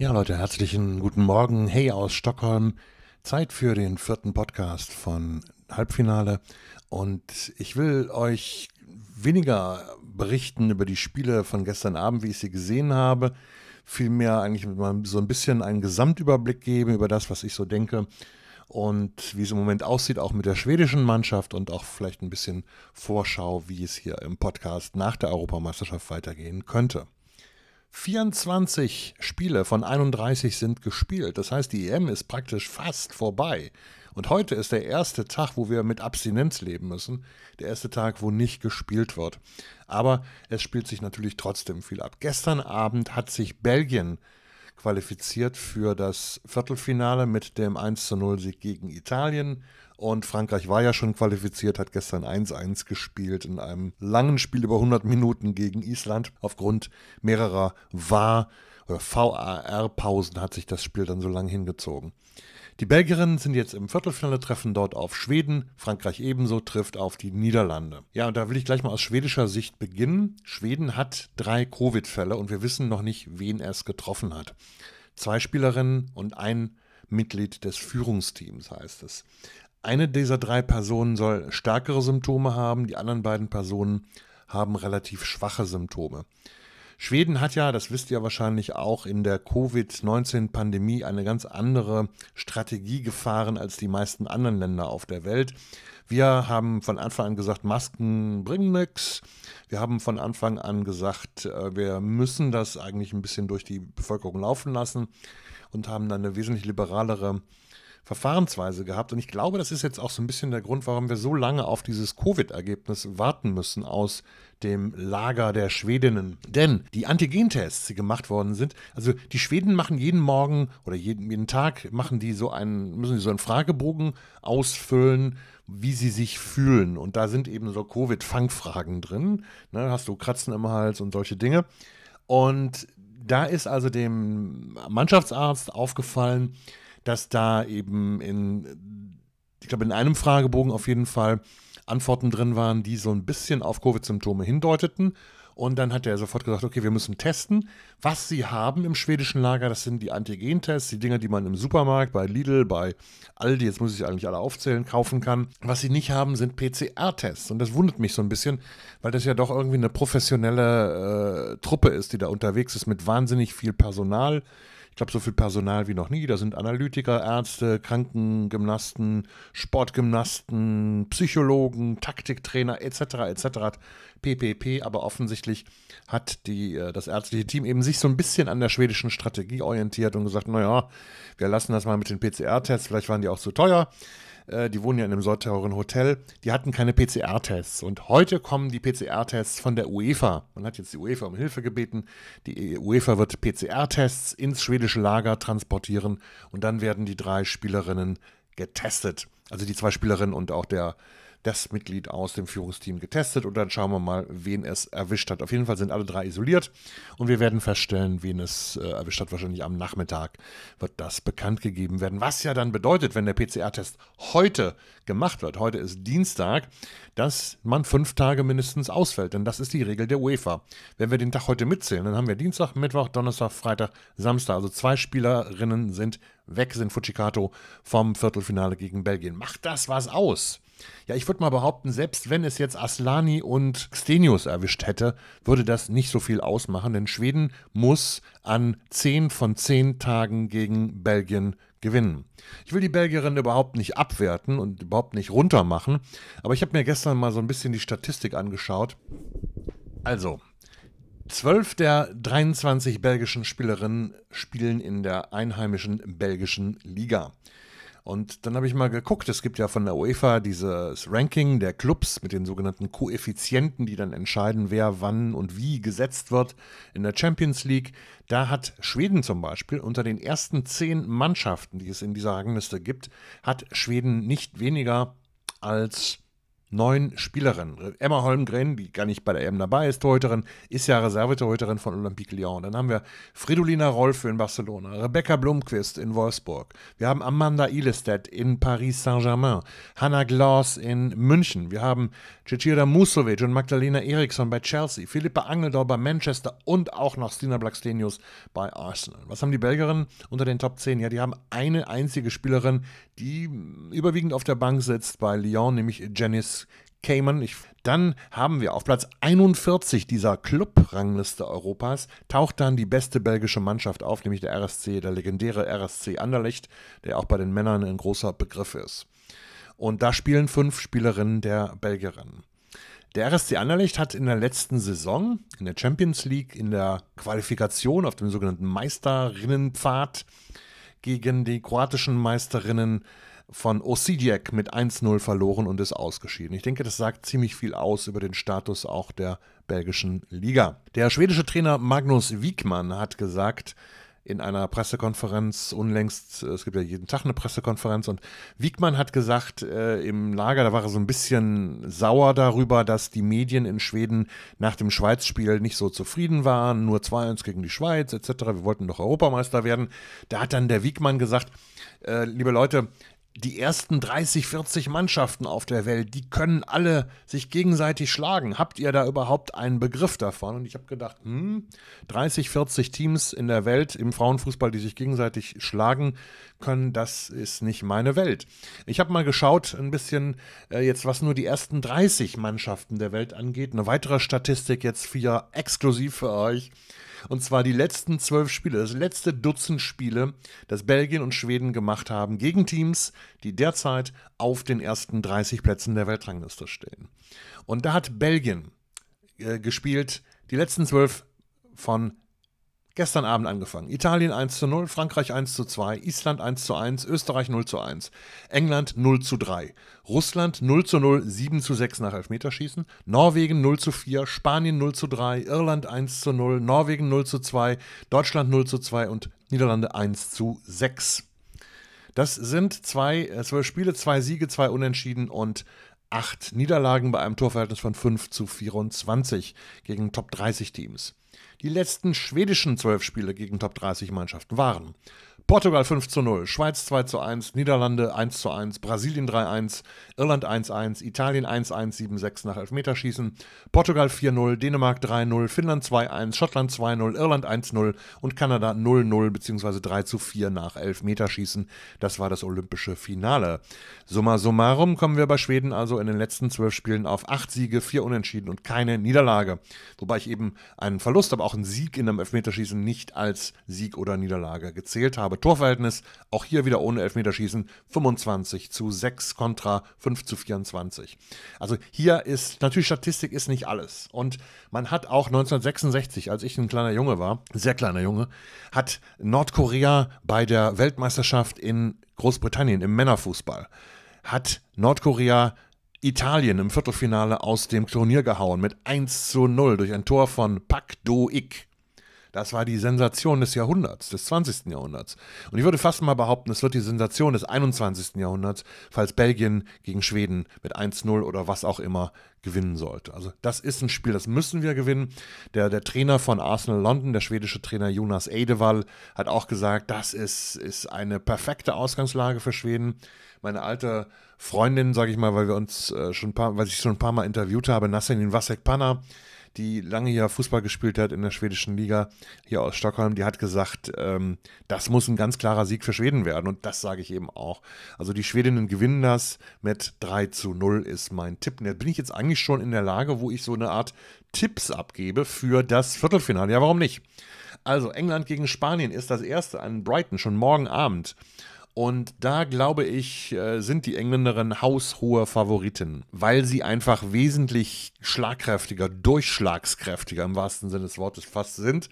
Ja, Leute, herzlichen guten Morgen. Hey aus Stockholm. Zeit für den vierten Podcast von Halbfinale. Und ich will euch weniger berichten über die Spiele von gestern Abend, wie ich sie gesehen habe. Vielmehr eigentlich mal so ein bisschen einen Gesamtüberblick geben über das, was ich so denke und wie es im Moment aussieht, auch mit der schwedischen Mannschaft und auch vielleicht ein bisschen Vorschau, wie es hier im Podcast nach der Europameisterschaft weitergehen könnte. 24 Spiele von 31 sind gespielt. Das heißt, die EM ist praktisch fast vorbei. Und heute ist der erste Tag, wo wir mit Abstinenz leben müssen. Der erste Tag, wo nicht gespielt wird. Aber es spielt sich natürlich trotzdem viel ab. Gestern Abend hat sich Belgien qualifiziert für das Viertelfinale mit dem 1-0 Sieg gegen Italien. Und Frankreich war ja schon qualifiziert, hat gestern 1-1 gespielt in einem langen Spiel über 100 Minuten gegen Island. Aufgrund mehrerer VAR- oder VAR-Pausen hat sich das Spiel dann so lange hingezogen. Die Belgierinnen sind jetzt im Viertelfinale, treffen dort auf Schweden. Frankreich ebenso trifft auf die Niederlande. Ja, und da will ich gleich mal aus schwedischer Sicht beginnen. Schweden hat drei Covid-Fälle und wir wissen noch nicht, wen es getroffen hat. Zwei Spielerinnen und ein Mitglied des Führungsteams heißt es. Eine dieser drei Personen soll stärkere Symptome haben, die anderen beiden Personen haben relativ schwache Symptome. Schweden hat ja, das wisst ihr wahrscheinlich auch, in der Covid-19-Pandemie eine ganz andere Strategie gefahren als die meisten anderen Länder auf der Welt. Wir haben von Anfang an gesagt, Masken bringen nichts. Wir haben von Anfang an gesagt, äh, wir müssen das eigentlich ein bisschen durch die Bevölkerung laufen lassen und haben dann eine wesentlich liberalere Verfahrensweise gehabt. Und ich glaube, das ist jetzt auch so ein bisschen der Grund, warum wir so lange auf dieses Covid-Ergebnis warten müssen aus dem Lager der Schwedinnen. Denn die Antigentests, die gemacht worden sind, also die Schweden machen jeden Morgen oder jeden, jeden Tag machen die so einen, müssen sie so einen Fragebogen ausfüllen, wie sie sich fühlen. Und da sind eben so Covid-Fangfragen drin. Ne, hast du Kratzen im Hals und solche Dinge. Und da ist also dem Mannschaftsarzt aufgefallen, dass da eben in, ich glaube, in einem Fragebogen auf jeden Fall Antworten drin waren, die so ein bisschen auf Covid-Symptome hindeuteten. Und dann hat er sofort gesagt, okay, wir müssen testen. Was sie haben im schwedischen Lager, das sind die Antigen-Tests, die Dinger, die man im Supermarkt, bei Lidl, bei Aldi, jetzt muss ich eigentlich alle aufzählen, kaufen kann. Was sie nicht haben, sind PCR-Tests. Und das wundert mich so ein bisschen, weil das ja doch irgendwie eine professionelle äh, Truppe ist, die da unterwegs ist mit wahnsinnig viel Personal glaube, so viel Personal wie noch nie. Da sind Analytiker, Ärzte, Krankengymnasten, Sportgymnasten, Psychologen, Taktiktrainer etc. etc. PPP. Aber offensichtlich hat die, äh, das ärztliche Team eben sich so ein bisschen an der schwedischen Strategie orientiert und gesagt, naja, wir lassen das mal mit den PCR-Tests. Vielleicht waren die auch zu teuer. Äh, die wohnen ja in einem so teuren Hotel, die hatten keine PCR-Tests. Und heute kommen die PCR-Tests von der UEFA. Man hat jetzt die UEFA um Hilfe gebeten. Die UEFA wird PCR-Tests ins schwedische Lager transportieren und dann werden die drei Spielerinnen getestet. Also die zwei Spielerinnen und auch der das Mitglied aus dem Führungsteam getestet und dann schauen wir mal, wen es erwischt hat. Auf jeden Fall sind alle drei isoliert und wir werden feststellen, wen es äh, erwischt hat. Wahrscheinlich am Nachmittag wird das bekannt gegeben werden. Was ja dann bedeutet, wenn der PCR-Test heute gemacht wird, heute ist Dienstag, dass man fünf Tage mindestens ausfällt. Denn das ist die Regel der UEFA. Wenn wir den Tag heute mitzählen, dann haben wir Dienstag, Mittwoch, Donnerstag, Freitag, Samstag. Also zwei Spielerinnen sind weg, sind Fujikato vom Viertelfinale gegen Belgien. Macht das was aus? Ja, ich würde mal behaupten, selbst wenn es jetzt Aslani und Stenius erwischt hätte, würde das nicht so viel ausmachen, denn Schweden muss an 10 von 10 Tagen gegen Belgien gewinnen. Ich will die Belgierinnen überhaupt nicht abwerten und überhaupt nicht runtermachen, aber ich habe mir gestern mal so ein bisschen die Statistik angeschaut. Also, 12 der 23 belgischen Spielerinnen spielen in der einheimischen belgischen Liga. Und dann habe ich mal geguckt, es gibt ja von der UEFA dieses Ranking der Clubs mit den sogenannten Koeffizienten, die dann entscheiden, wer wann und wie gesetzt wird in der Champions League. Da hat Schweden zum Beispiel unter den ersten zehn Mannschaften, die es in dieser Rangliste gibt, hat Schweden nicht weniger als neun Spielerinnen. Emma Holmgren, die gar nicht bei der EM dabei ist, Torhüterin, ist ja Reservetorhüterin von Olympique Lyon. Dann haben wir Fridolina Rolfe in Barcelona, Rebecca Blomqvist in Wolfsburg. Wir haben Amanda Ilestedt in Paris Saint-Germain, Hannah Gloss in München. Wir haben Cecilia Musovic und Magdalena Eriksson bei Chelsea, Philippa Angeldor bei Manchester und auch noch Stina Blackstenius bei Arsenal. Was haben die Belgierinnen unter den Top 10? Ja, die haben eine einzige Spielerin, die überwiegend auf der Bank sitzt bei Lyon, nämlich Janice Cayman. Ich, dann haben wir auf Platz 41 dieser Club-Rangliste Europas, taucht dann die beste belgische Mannschaft auf, nämlich der RSC, der legendäre RSC Anderlecht, der auch bei den Männern ein großer Begriff ist. Und da spielen fünf Spielerinnen der Belgierinnen. Der RSC Anderlecht hat in der letzten Saison in der Champions League in der Qualifikation auf dem sogenannten Meisterinnenpfad gegen die kroatischen Meisterinnen von Osijek mit 1-0 verloren und ist ausgeschieden. Ich denke, das sagt ziemlich viel aus über den Status auch der belgischen Liga. Der schwedische Trainer Magnus Wiegmann hat gesagt, in einer Pressekonferenz unlängst, es gibt ja jeden Tag eine Pressekonferenz und Wiegmann hat gesagt, äh, im Lager, da war er so ein bisschen sauer darüber, dass die Medien in Schweden nach dem Schweiz-Spiel nicht so zufrieden waren, nur 2-1 gegen die Schweiz etc. Wir wollten doch Europameister werden. Da hat dann der Wiegmann gesagt, äh, liebe Leute, die ersten 30, 40 Mannschaften auf der Welt, die können alle sich gegenseitig schlagen. Habt ihr da überhaupt einen Begriff davon? Und ich habe gedacht, hm, 30, 40 Teams in der Welt im Frauenfußball, die sich gegenseitig schlagen können, das ist nicht meine Welt. Ich habe mal geschaut, ein bisschen äh, jetzt, was nur die ersten 30 Mannschaften der Welt angeht. Eine weitere Statistik jetzt für exklusiv für euch. Und zwar die letzten zwölf Spiele, das letzte Dutzend Spiele, das Belgien und Schweden gemacht haben gegen Teams, die derzeit auf den ersten 30 Plätzen der Weltrangliste stehen. Und da hat Belgien äh, gespielt die letzten zwölf von Gestern Abend angefangen. Italien 1 zu 0, Frankreich 1 zu 2, Island 1 zu 1, Österreich 0 zu 1, England 0 zu 3, Russland 0 zu 0, 7 zu 6 nach Elfmeterschießen, Norwegen 0 zu 4, Spanien 0 zu 3, Irland 1 zu 0, Norwegen 0 zu 2, Deutschland 0 zu 2 und Niederlande 1 zu 6. Das sind zwei, äh, zwölf Spiele, zwei Siege, zwei Unentschieden und acht Niederlagen bei einem Torverhältnis von 5 zu 24 gegen Top 30 Teams. Die letzten schwedischen zwölf Spiele gegen Top 30 Mannschaften waren Portugal 5 zu 0, Schweiz 2 zu 1, Niederlande 1 zu 1, Brasilien 3-1, Irland 1-1, Italien 1-1, 7-6 nach Elfmeterschießen, Portugal 4-0, Dänemark 3-0, Finnland 2-1, Schottland 2-0, Irland 1-0 und Kanada 0-0 bzw. 3 zu 4 nach Elfmeterschießen. Das war das olympische Finale. Summa summarum kommen wir bei Schweden also in den letzten zwölf Spielen auf acht Siege, vier Unentschieden und keine Niederlage. Wobei ich eben einen Verlust, aber auch einen Sieg in einem Elfmeterschießen nicht als Sieg oder Niederlage gezählt habe. Torverhältnis, auch hier wieder ohne Elfmeterschießen, 25 zu 6 kontra 5 zu 24. Also hier ist, natürlich Statistik ist nicht alles. Und man hat auch 1966, als ich ein kleiner Junge war, sehr kleiner Junge, hat Nordkorea bei der Weltmeisterschaft in Großbritannien im Männerfußball, hat Nordkorea Italien im Viertelfinale aus dem Turnier gehauen mit 1 zu 0 durch ein Tor von Pak Do-ik. Das war die Sensation des Jahrhunderts, des 20. Jahrhunderts. Und ich würde fast mal behaupten, es wird die Sensation des 21. Jahrhunderts, falls Belgien gegen Schweden mit 1-0 oder was auch immer gewinnen sollte. Also das ist ein Spiel, das müssen wir gewinnen. Der, der Trainer von Arsenal London, der schwedische Trainer Jonas Eidevall, hat auch gesagt, das ist, ist eine perfekte Ausgangslage für Schweden. Meine alte Freundin, sage ich mal, weil wir uns äh, schon ein paar, weil ich schon ein paar Mal interviewt habe, Nasserin Vasek Panna, die lange hier Fußball gespielt hat in der schwedischen Liga, hier aus Stockholm, die hat gesagt, ähm, das muss ein ganz klarer Sieg für Schweden werden. Und das sage ich eben auch. Also die Schwedinnen gewinnen das mit 3 zu 0 ist mein Tipp. Und jetzt bin ich jetzt eigentlich schon in der Lage, wo ich so eine Art Tipps abgebe für das Viertelfinale. Ja, warum nicht? Also England gegen Spanien ist das erste an Brighton, schon morgen Abend. Und da glaube ich, äh, sind die Engländerinnen haushohe Favoriten, weil sie einfach wesentlich schlagkräftiger, durchschlagskräftiger im wahrsten Sinne des Wortes fast sind,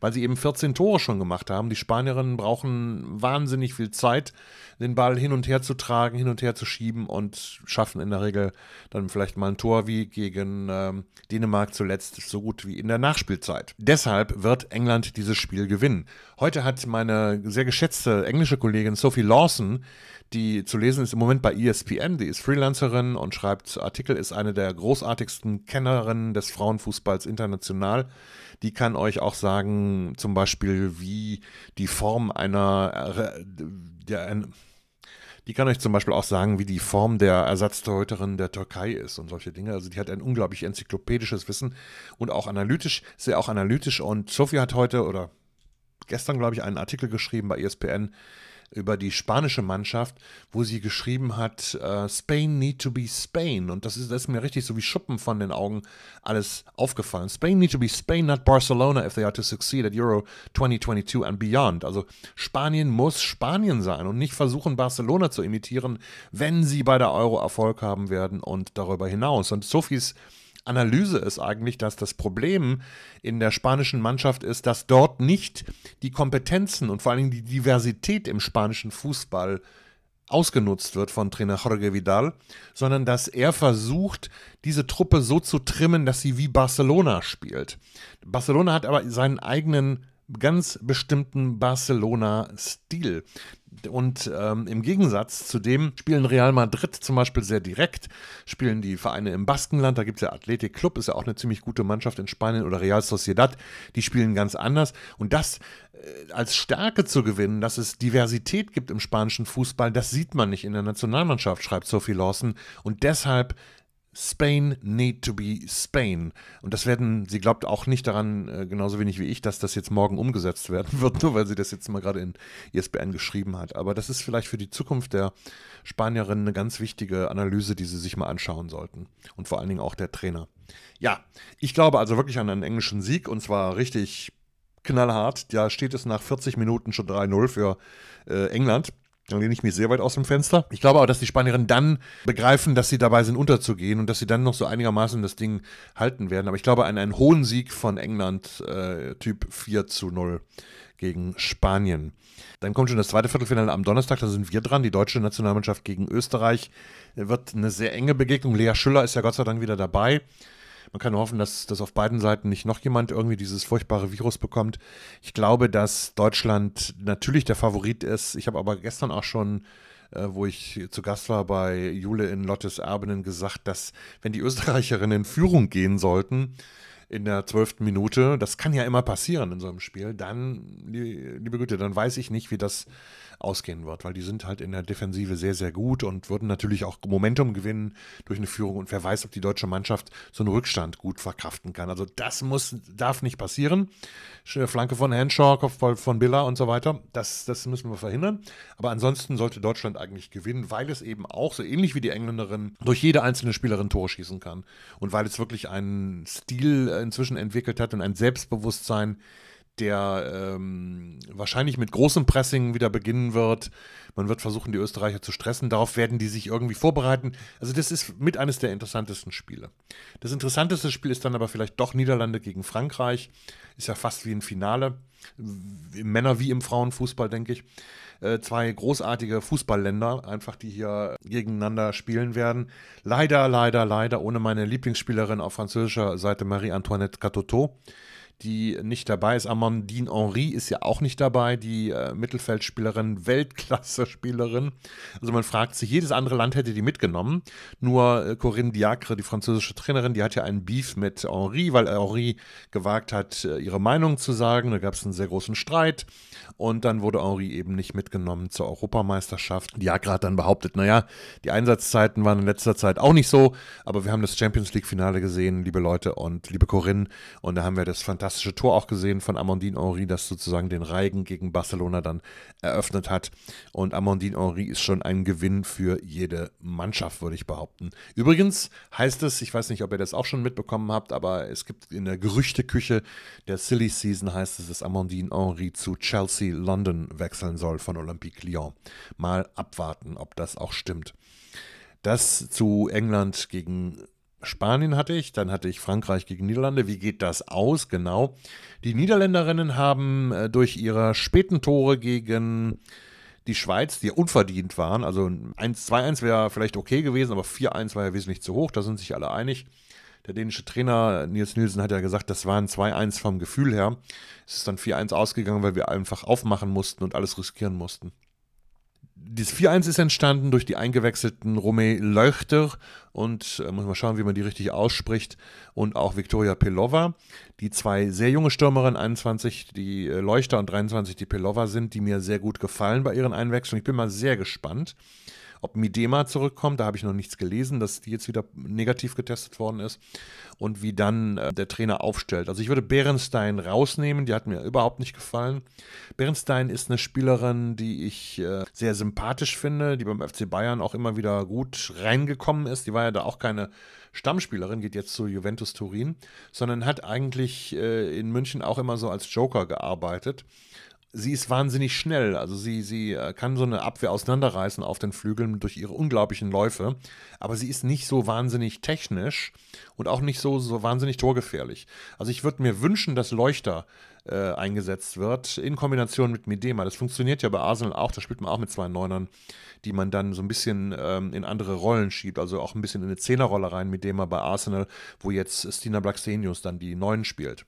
weil sie eben 14 Tore schon gemacht haben. Die Spanierinnen brauchen wahnsinnig viel Zeit, den Ball hin und her zu tragen, hin und her zu schieben und schaffen in der Regel dann vielleicht mal ein Tor wie gegen ähm, Dänemark zuletzt, so gut wie in der Nachspielzeit. Deshalb wird England dieses Spiel gewinnen. Heute hat meine sehr geschätzte englische Kollegin Sophie Lawson, die zu lesen ist im Moment bei ESPN, die ist Freelancerin und schreibt Artikel, ist eine der großartigsten Kennerinnen des Frauenfußballs international. Die kann euch auch sagen, zum Beispiel, wie die Form einer, äh, der, die kann euch zum Beispiel auch sagen, wie die Form der Ersatztorhüterin der Türkei ist und solche Dinge. Also die hat ein unglaublich enzyklopädisches Wissen und auch analytisch, sehr auch analytisch. Und Sophie hat heute oder gestern, glaube ich, einen Artikel geschrieben bei ESPN, über die spanische Mannschaft, wo sie geschrieben hat, uh, Spain need to be Spain. Und das ist, das ist mir richtig so wie Schuppen von den Augen alles aufgefallen. Spain need to be Spain, not Barcelona, if they are to succeed at Euro 2022 and beyond. Also Spanien muss Spanien sein und nicht versuchen, Barcelona zu imitieren, wenn sie bei der Euro Erfolg haben werden und darüber hinaus. Und Sophies Analyse ist eigentlich, dass das Problem in der spanischen Mannschaft ist, dass dort nicht die Kompetenzen und vor allem die Diversität im spanischen Fußball ausgenutzt wird von Trainer Jorge Vidal, sondern dass er versucht, diese Truppe so zu trimmen, dass sie wie Barcelona spielt. Barcelona hat aber seinen eigenen ganz bestimmten Barcelona-Stil. Und ähm, im Gegensatz zu dem spielen Real Madrid zum Beispiel sehr direkt, spielen die Vereine im Baskenland, da gibt es ja Athletic Club, ist ja auch eine ziemlich gute Mannschaft in Spanien oder Real Sociedad, die spielen ganz anders. Und das äh, als Stärke zu gewinnen, dass es Diversität gibt im spanischen Fußball, das sieht man nicht in der Nationalmannschaft, schreibt Sophie Lawson. Und deshalb Spain need to be Spain. Und das werden, sie glaubt auch nicht daran, äh, genauso wenig wie ich, dass das jetzt morgen umgesetzt werden wird, nur weil sie das jetzt mal gerade in ISBN geschrieben hat. Aber das ist vielleicht für die Zukunft der Spanierinnen eine ganz wichtige Analyse, die sie sich mal anschauen sollten. Und vor allen Dingen auch der Trainer. Ja, ich glaube also wirklich an einen englischen Sieg und zwar richtig knallhart. Da steht es nach 40 Minuten schon 3-0 für äh, England. Dann lehne ich mich sehr weit aus dem Fenster. Ich glaube aber, dass die Spanierinnen dann begreifen, dass sie dabei sind, unterzugehen und dass sie dann noch so einigermaßen das Ding halten werden. Aber ich glaube an einen hohen Sieg von England, äh, Typ 4 zu 0 gegen Spanien. Dann kommt schon das zweite Viertelfinale am Donnerstag, da sind wir dran. Die deutsche Nationalmannschaft gegen Österreich wird eine sehr enge Begegnung. Lea Schüller ist ja Gott sei Dank wieder dabei. Man kann hoffen, dass, dass auf beiden Seiten nicht noch jemand irgendwie dieses furchtbare Virus bekommt. Ich glaube, dass Deutschland natürlich der Favorit ist. Ich habe aber gestern auch schon äh, wo ich zu Gast war bei Jule in Lottes Erbenen, gesagt, dass wenn die Österreicherinnen in Führung gehen sollten, in der zwölften Minute, das kann ja immer passieren in so einem Spiel, dann, liebe Güte, dann weiß ich nicht, wie das ausgehen wird, weil die sind halt in der Defensive sehr, sehr gut und würden natürlich auch Momentum gewinnen durch eine Führung. Und wer weiß, ob die deutsche Mannschaft so einen Rückstand gut verkraften kann. Also das muss, darf nicht passieren. Flanke von Henshaw, Kopfball von Biller und so weiter. Das, das müssen wir verhindern. Aber ansonsten sollte Deutschland eigentlich gewinnen, weil es eben auch, so ähnlich wie die Engländerin, durch jede einzelne Spielerin Tore schießen kann. Und weil es wirklich einen Stil inzwischen entwickelt hat und ein Selbstbewusstsein, der ähm, wahrscheinlich mit großem Pressing wieder beginnen wird. Man wird versuchen, die Österreicher zu stressen. Darauf werden die sich irgendwie vorbereiten. Also das ist mit eines der interessantesten Spiele. Das interessanteste Spiel ist dann aber vielleicht doch Niederlande gegen Frankreich. Ist ja fast wie ein Finale. Im Männer- wie im Frauenfußball, denke ich. Äh, zwei großartige Fußballländer, einfach die hier gegeneinander spielen werden. Leider, leider, leider ohne meine Lieblingsspielerin auf französischer Seite Marie-Antoinette Catoteau die nicht dabei ist. Amandine Henry ist ja auch nicht dabei, die äh, Mittelfeldspielerin, Weltklasse-Spielerin. Also man fragt sich, jedes andere Land hätte die mitgenommen. Nur äh, Corinne Diacre, die französische Trainerin, die hat ja einen Beef mit Henry, weil Henry gewagt hat, äh, ihre Meinung zu sagen. Da gab es einen sehr großen Streit. Und dann wurde Henri eben nicht mitgenommen zur Europameisterschaft. Diacre hat dann behauptet, naja, die Einsatzzeiten waren in letzter Zeit auch nicht so, aber wir haben das Champions League-Finale gesehen, liebe Leute und liebe Corinne. Und da haben wir das fantastische Tor auch gesehen von Amandine Henri, das sozusagen den Reigen gegen Barcelona dann eröffnet hat. Und Amandine Henri ist schon ein Gewinn für jede Mannschaft, würde ich behaupten. Übrigens heißt es, ich weiß nicht, ob ihr das auch schon mitbekommen habt, aber es gibt in der Gerüchteküche der Silly Season heißt es, dass Amandine Henri zu Chelsea London wechseln soll von Olympique Lyon. Mal abwarten, ob das auch stimmt. Das zu England gegen Spanien hatte ich, dann hatte ich Frankreich gegen Niederlande. Wie geht das aus? Genau. Die Niederländerinnen haben äh, durch ihre späten Tore gegen die Schweiz, die unverdient waren, also 1-2-1 wäre vielleicht okay gewesen, aber 4-1 war ja wesentlich zu hoch, da sind sich alle einig. Der dänische Trainer Nils Nielsen hat ja gesagt, das waren 2-1 vom Gefühl her. Es ist dann 4-1 ausgegangen, weil wir einfach aufmachen mussten und alles riskieren mussten. Dieses 4-1 ist entstanden durch die eingewechselten Romé Leuchter und äh, muss man schauen, wie man die richtig ausspricht und auch Viktoria Pelova, die zwei sehr junge Stürmerinnen, 21 die äh, Leuchter und 23 die Pelova sind, die mir sehr gut gefallen bei ihren Einwechslungen. Ich bin mal sehr gespannt. Ob Midema zurückkommt, da habe ich noch nichts gelesen, dass die jetzt wieder negativ getestet worden ist. Und wie dann äh, der Trainer aufstellt. Also ich würde Bärenstein rausnehmen, die hat mir überhaupt nicht gefallen. Bärenstein ist eine Spielerin, die ich äh, sehr sympathisch finde, die beim FC Bayern auch immer wieder gut reingekommen ist. Die war ja da auch keine Stammspielerin, geht jetzt zu Juventus Turin, sondern hat eigentlich äh, in München auch immer so als Joker gearbeitet sie ist wahnsinnig schnell. Also sie, sie äh, kann so eine Abwehr auseinanderreißen auf den Flügeln durch ihre unglaublichen Läufe. Aber sie ist nicht so wahnsinnig technisch und auch nicht so, so wahnsinnig torgefährlich. Also ich würde mir wünschen, dass Leuchter äh, eingesetzt wird in Kombination mit Medema. Das funktioniert ja bei Arsenal auch. Da spielt man auch mit zwei Neunern, die man dann so ein bisschen ähm, in andere Rollen schiebt. Also auch ein bisschen in eine Zehnerrolle rein, Medema bei Arsenal, wo jetzt Stina Blacksenius dann die Neun spielt.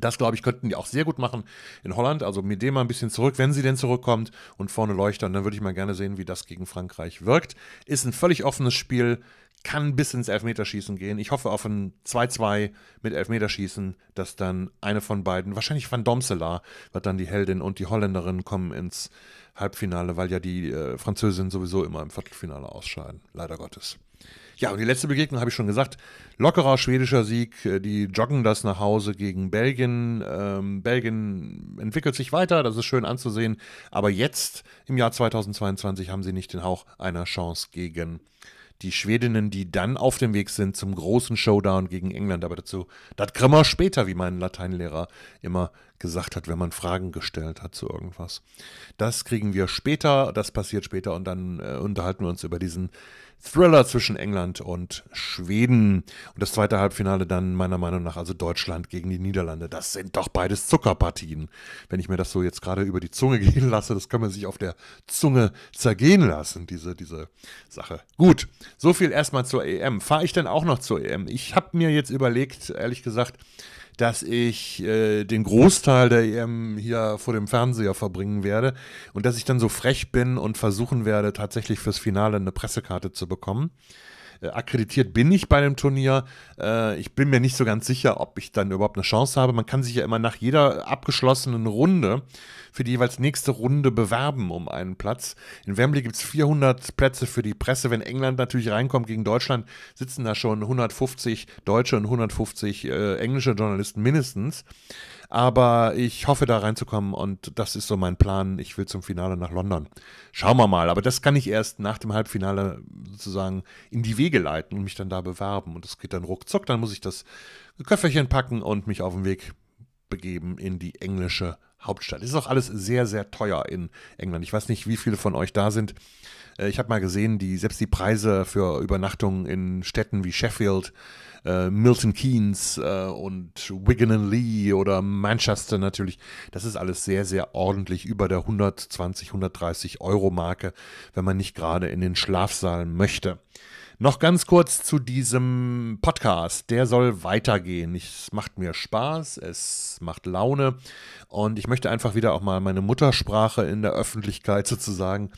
Das, glaube ich, könnten die auch sehr gut machen in Holland. Also mit dem mal ein bisschen zurück, wenn sie denn zurückkommt und vorne leuchtern. Dann würde ich mal gerne sehen, wie das gegen Frankreich wirkt. Ist ein völlig offenes Spiel, kann bis ins Elfmeterschießen gehen. Ich hoffe auf ein 2-2 mit Elfmeterschießen, dass dann eine von beiden, wahrscheinlich Van Domselaar, wird dann die Heldin und die Holländerin kommen ins Halbfinale, weil ja die äh, Französinnen sowieso immer im Viertelfinale ausscheiden. Leider Gottes. Ja, und die letzte Begegnung habe ich schon gesagt. Lockerer schwedischer Sieg. Äh, die joggen das nach Hause gegen Belgien. Ähm, Belgien entwickelt sich weiter, das ist schön anzusehen. Aber jetzt, im Jahr 2022, haben sie nicht den Hauch einer Chance gegen die Schwedinnen, die dann auf dem Weg sind zum großen Showdown gegen England. Aber dazu, das kriegen wir später, wie mein Lateinlehrer immer gesagt hat, wenn man Fragen gestellt hat zu irgendwas. Das kriegen wir später, das passiert später und dann äh, unterhalten wir uns über diesen Thriller zwischen England und Schweden. Und das zweite Halbfinale dann meiner Meinung nach also Deutschland gegen die Niederlande. Das sind doch beides Zuckerpartien. Wenn ich mir das so jetzt gerade über die Zunge gehen lasse, das kann man sich auf der Zunge zergehen lassen, diese, diese Sache. Gut, so viel erstmal zur EM. Fahre ich dann auch noch zur EM? Ich habe mir jetzt überlegt, ehrlich gesagt, dass ich äh, den Großteil der EM hier vor dem Fernseher verbringen werde und dass ich dann so frech bin und versuchen werde, tatsächlich fürs Finale eine Pressekarte zu bekommen. Äh, akkreditiert bin ich bei dem Turnier. Äh, ich bin mir nicht so ganz sicher, ob ich dann überhaupt eine Chance habe. Man kann sich ja immer nach jeder abgeschlossenen Runde für die jeweils nächste Runde bewerben um einen Platz. In Wembley gibt es 400 Plätze für die Presse. Wenn England natürlich reinkommt gegen Deutschland, sitzen da schon 150 deutsche und 150 äh, englische Journalisten mindestens. Aber ich hoffe, da reinzukommen und das ist so mein Plan. Ich will zum Finale nach London. Schauen wir mal. Aber das kann ich erst nach dem Halbfinale sozusagen in die Wege leiten und mich dann da bewerben. Und das geht dann ruckzuck. Dann muss ich das Köfferchen packen und mich auf den Weg begeben in die englische Hauptstadt. Es ist auch alles sehr, sehr teuer in England. Ich weiß nicht, wie viele von euch da sind. Äh, ich habe mal gesehen, die, selbst die Preise für Übernachtungen in Städten wie Sheffield, äh, Milton Keynes äh, und Wigan and Lee oder Manchester natürlich, das ist alles sehr, sehr ordentlich über der 120, 130 Euro Marke, wenn man nicht gerade in den Schlafsaal möchte. Noch ganz kurz zu diesem Podcast. Der soll weitergehen. Es macht mir Spaß, es macht Laune und ich möchte einfach wieder auch mal meine Muttersprache in der Öffentlichkeit sozusagen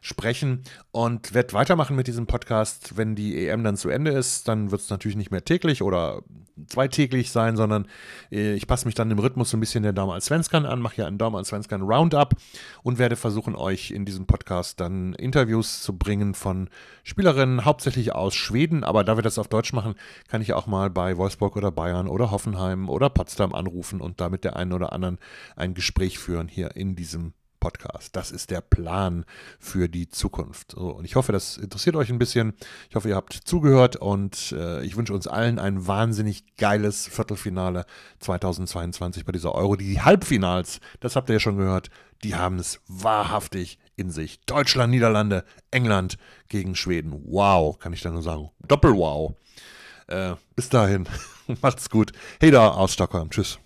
sprechen und werde weitermachen mit diesem Podcast. Wenn die EM dann zu Ende ist, dann wird es natürlich nicht mehr täglich oder zweitäglich sein, sondern äh, ich passe mich dann im Rhythmus so ein bisschen der Daumen als Svenskan an, mache ja einen Daumen als Svenskan Roundup und werde versuchen, euch in diesem Podcast dann Interviews zu bringen von Spielerinnen, hauptsächlich aus Schweden, aber da wir das auf Deutsch machen, kann ich auch mal bei Wolfsburg oder Bayern oder Hoffenheim oder Potsdam anrufen und da mit der einen oder anderen ein Gespräch führen hier in diesem Podcast. Das ist der Plan für die Zukunft. So, und ich hoffe, das interessiert euch ein bisschen. Ich hoffe, ihr habt zugehört und äh, ich wünsche uns allen ein wahnsinnig geiles Viertelfinale 2022 bei dieser Euro. Die Halbfinals, das habt ihr ja schon gehört, die haben es wahrhaftig in sich. Deutschland, Niederlande, England gegen Schweden. Wow, kann ich da nur sagen. Doppel-Wow. Äh, bis dahin, macht's gut. Hey da aus Stockholm. Tschüss.